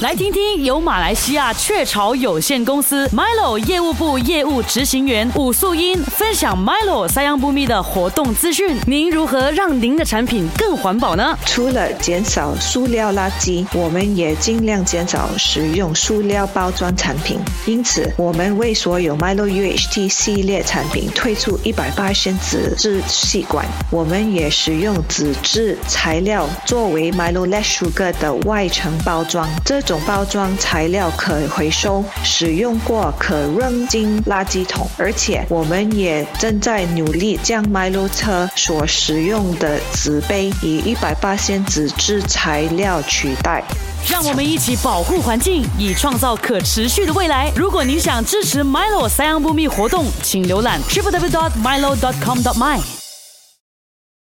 来听听由马来西亚雀巢有限公司 Milo 业务部业务执行员武素英分享 Milo 三样不密的活动资讯。您如何让您的产品更环保呢？除了减少塑料垃圾，我们也尽量减少使用塑料包装产品。因此，我们为所有 Milo UHT 系列产品推出一百八十纸质吸管。我们也使用纸质材料作为 Milo Less Sugar 的外层包装。这种包装材料可回收，使用过可扔进垃圾桶。而且，我们也正在努力将 Milo 车所使用的纸杯以一百八千纸质材料取代。让我们一起保护环境，以创造可持续的未来。如果您想支持 Milo 三样不密活动，请浏览 www.milo.com.my。